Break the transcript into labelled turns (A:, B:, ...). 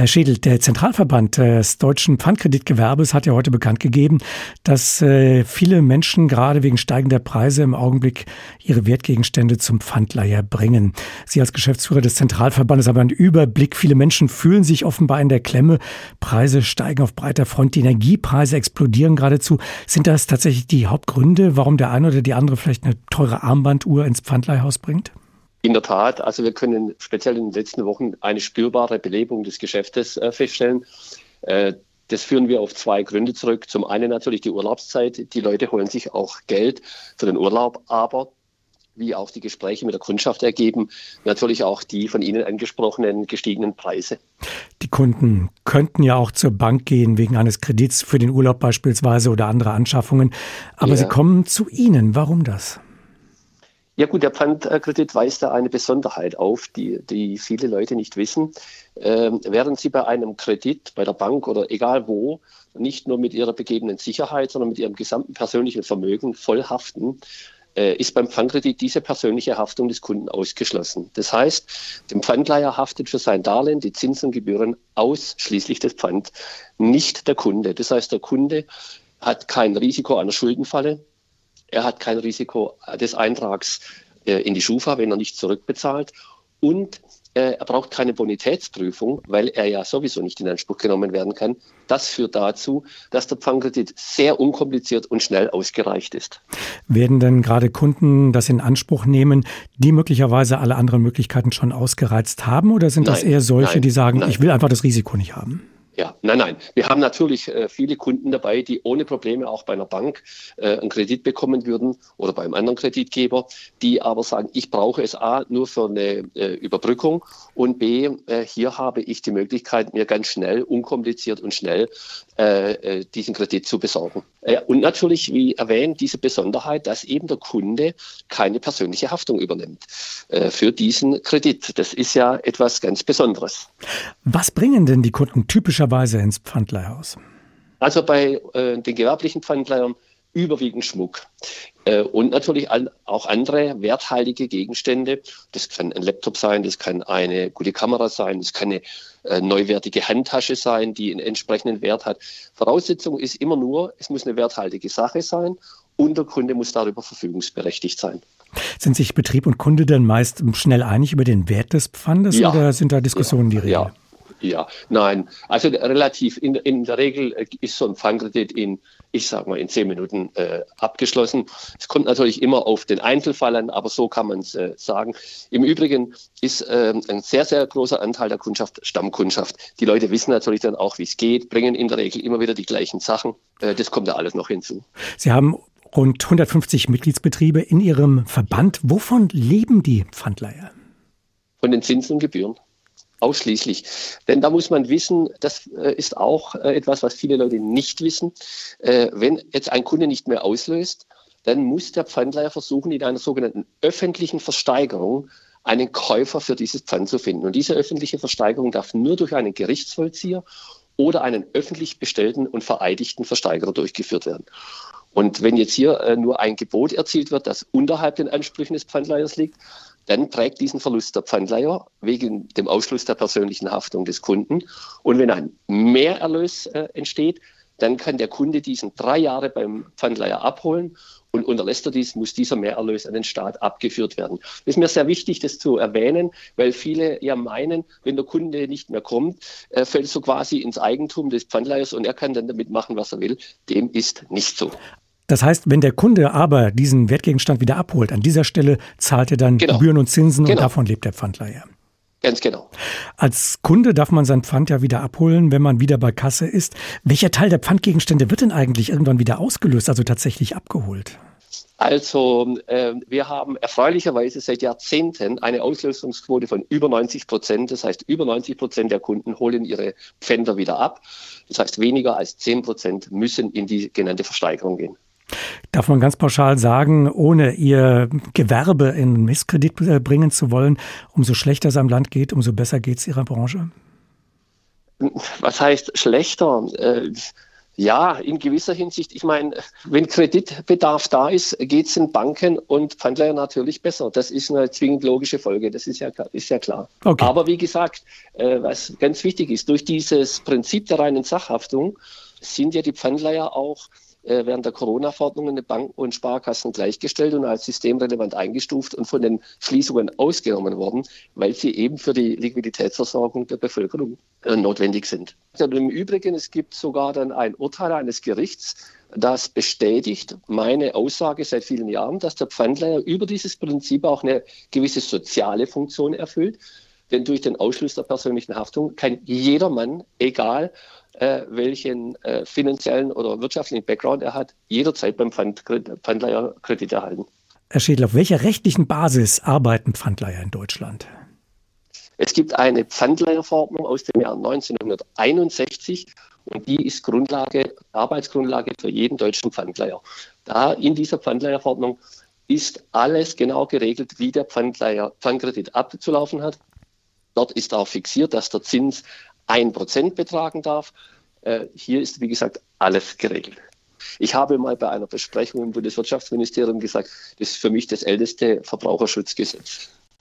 A: Herr Schädel, der Zentralverband des deutschen Pfandkreditgewerbes hat ja heute bekannt gegeben, dass äh, viele Menschen gerade wegen steigender Preise im Augenblick ihre Wertgegenstände zum Pfandleiher bringen. Sie als Geschäftsführer des Zentralverbandes haben einen Überblick. Viele Menschen fühlen sich offenbar in der Klemme. Preise steigen auf breiter Front. Die Energiepreise explodieren geradezu. Sind das tatsächlich die Hauptgründe, warum der eine oder die andere vielleicht eine teure Armbanduhr ins Pfandleihhaus bringt?
B: In der Tat, also wir können speziell in den letzten Wochen eine spürbare Belebung des Geschäftes äh, feststellen. Äh, das führen wir auf zwei Gründe zurück. Zum einen natürlich die Urlaubszeit. Die Leute holen sich auch Geld für den Urlaub, aber wie auch die Gespräche mit der Kundschaft ergeben, natürlich auch die von Ihnen angesprochenen gestiegenen Preise.
A: Die Kunden könnten ja auch zur Bank gehen wegen eines Kredits für den Urlaub beispielsweise oder andere Anschaffungen, aber ja. sie kommen zu Ihnen. Warum das?
B: Ja gut, der Pfandkredit weist da eine Besonderheit auf, die, die viele Leute nicht wissen. Ähm, während sie bei einem Kredit, bei der Bank oder egal wo, nicht nur mit ihrer begebenen Sicherheit, sondern mit ihrem gesamten persönlichen Vermögen voll haften, äh, ist beim Pfandkredit diese persönliche Haftung des Kunden ausgeschlossen. Das heißt, der Pfandleiher haftet für sein Darlehen die Zinsen und Gebühren ausschließlich des Pfand, nicht der Kunde. Das heißt, der Kunde hat kein Risiko einer Schuldenfalle, er hat kein Risiko des Eintrags äh, in die Schufa, wenn er nicht zurückbezahlt. Und äh, er braucht keine Bonitätsprüfung, weil er ja sowieso nicht in Anspruch genommen werden kann. Das führt dazu, dass der Pfandkredit sehr unkompliziert und schnell ausgereicht ist.
A: Werden denn gerade Kunden das in Anspruch nehmen, die möglicherweise alle anderen Möglichkeiten schon ausgereizt haben? Oder sind nein, das eher solche, nein, die sagen, nein. ich will einfach das Risiko nicht haben?
B: Ja, nein, nein. Wir haben natürlich äh, viele Kunden dabei, die ohne Probleme auch bei einer Bank äh, einen Kredit bekommen würden oder beim anderen Kreditgeber, die aber sagen, ich brauche es A nur für eine äh, Überbrückung und B, äh, hier habe ich die Möglichkeit, mir ganz schnell, unkompliziert und schnell äh, äh, diesen Kredit zu besorgen. Und natürlich, wie erwähnt, diese Besonderheit, dass eben der Kunde keine persönliche Haftung übernimmt für diesen Kredit. Das ist ja etwas ganz Besonderes.
A: Was bringen denn die Kunden typischerweise ins Pfandleihhaus?
B: Also bei äh, den gewerblichen Pfandleihern überwiegend Schmuck. Äh, und natürlich auch andere werthaltige Gegenstände. Das kann ein Laptop sein, das kann eine gute Kamera sein, das kann eine äh, neuwertige Handtasche sein, die einen entsprechenden Wert hat. Voraussetzung ist immer nur, es muss eine werthaltige Sache sein und der Kunde muss darüber verfügungsberechtigt sein.
A: Sind sich Betrieb und Kunde denn meist schnell einig über den Wert des Pfandes ja. oder sind da Diskussionen
B: ja.
A: die Regel?
B: Ja. Ja, nein. Also relativ, in, in der Regel äh, ist so ein Pfandkredit in, ich sag mal, in zehn Minuten äh, abgeschlossen. Es kommt natürlich immer auf den Einzelfall an, aber so kann man es äh, sagen. Im Übrigen ist äh, ein sehr, sehr großer Anteil der Kundschaft Stammkundschaft. Die Leute wissen natürlich dann auch, wie es geht, bringen in der Regel immer wieder die gleichen Sachen. Äh, das kommt da alles noch hinzu.
A: Sie haben rund 150 Mitgliedsbetriebe in Ihrem Verband. Wovon leben die Pfandleiher?
B: Von den Zinsen und Gebühren. Ausschließlich. Denn da muss man wissen, das äh, ist auch äh, etwas, was viele Leute nicht wissen. Äh, wenn jetzt ein Kunde nicht mehr auslöst, dann muss der Pfandleiher versuchen, in einer sogenannten öffentlichen Versteigerung einen Käufer für dieses Pfand zu finden. Und diese öffentliche Versteigerung darf nur durch einen Gerichtsvollzieher oder einen öffentlich bestellten und vereidigten Versteigerer durchgeführt werden. Und wenn jetzt hier nur ein Gebot erzielt wird, das unterhalb den Ansprüchen des Pfandleihers liegt, dann trägt diesen Verlust der Pfandleiher wegen dem Ausschluss der persönlichen Haftung des Kunden. Und wenn ein Mehrerlös äh, entsteht, dann kann der Kunde diesen drei Jahre beim Pfandleiher abholen und unterlässt er dies, muss dieser Mehrerlös an den Staat abgeführt werden. Es ist mir sehr wichtig, das zu erwähnen, weil viele ja meinen, wenn der Kunde nicht mehr kommt, äh, fällt so quasi ins Eigentum des Pfandleihers und er kann dann damit machen, was er will. Dem ist nicht so.
A: Das heißt, wenn der Kunde aber diesen Wertgegenstand wieder abholt, an dieser Stelle zahlt er dann genau. Gebühren und Zinsen genau. und davon lebt der Pfandleiher.
B: Ganz genau.
A: Als Kunde darf man sein Pfand ja wieder abholen, wenn man wieder bei Kasse ist. Welcher Teil der Pfandgegenstände wird denn eigentlich irgendwann wieder ausgelöst, also tatsächlich abgeholt?
B: Also äh, wir haben erfreulicherweise seit Jahrzehnten eine Auslösungsquote von über 90 Prozent. Das heißt, über 90 Prozent der Kunden holen ihre Pfänder wieder ab. Das heißt, weniger als 10 Prozent müssen in die genannte Versteigerung gehen.
A: Darf man ganz pauschal sagen, ohne ihr Gewerbe in Misskredit äh, bringen zu wollen, umso schlechter es am Land geht, umso besser geht es Ihrer Branche?
B: Was heißt schlechter? Äh, Ja, in gewisser Hinsicht. Ich meine, wenn Kreditbedarf da ist, geht es den Banken und Pfandleiher natürlich besser. Das ist eine zwingend logische Folge. Das ist ja, ist ja klar. Okay. Aber wie gesagt, äh, was ganz wichtig ist, durch dieses Prinzip der reinen Sachhaftung sind ja die Pfandleiher auch äh, während der Corona-Verordnungen den Banken und Sparkassen gleichgestellt und als systemrelevant eingestuft und von den Schließungen ausgenommen worden, weil sie eben für die Liquiditätsversorgung der Bevölkerung äh, notwendig sind. Und Im Übrigen, es gibt sogar dann ein Urteil eines Gerichts, das bestätigt meine Aussage seit vielen Jahren, dass der Pfandleiher über dieses Prinzip auch eine gewisse soziale Funktion erfüllt. Denn durch den Ausschluss der persönlichen Haftung kann jedermann, egal äh, welchen äh, finanziellen oder wirtschaftlichen Background er hat, jederzeit beim Pfand, Pfandleiher Kredit erhalten.
A: Herr Schädel, auf welcher rechtlichen Basis arbeiten Pfandleiher in Deutschland?
B: Es gibt eine Pfandleihverordnung aus dem Jahr 1961 und die ist Grundlage, Arbeitsgrundlage für jeden deutschen Pfandleiher. Da in dieser Pfandleihverordnung ist alles genau geregelt, wie der Pfandleiher Pfandkredit abzulaufen hat. Dort ist auch fixiert, dass der Zins ein Prozent betragen darf. Äh, hier ist, wie gesagt, alles geregelt. Ich habe mal bei einer Besprechung im Bundeswirtschaftsministerium gesagt, das ist für mich das älteste Verbraucherschutzgesetz.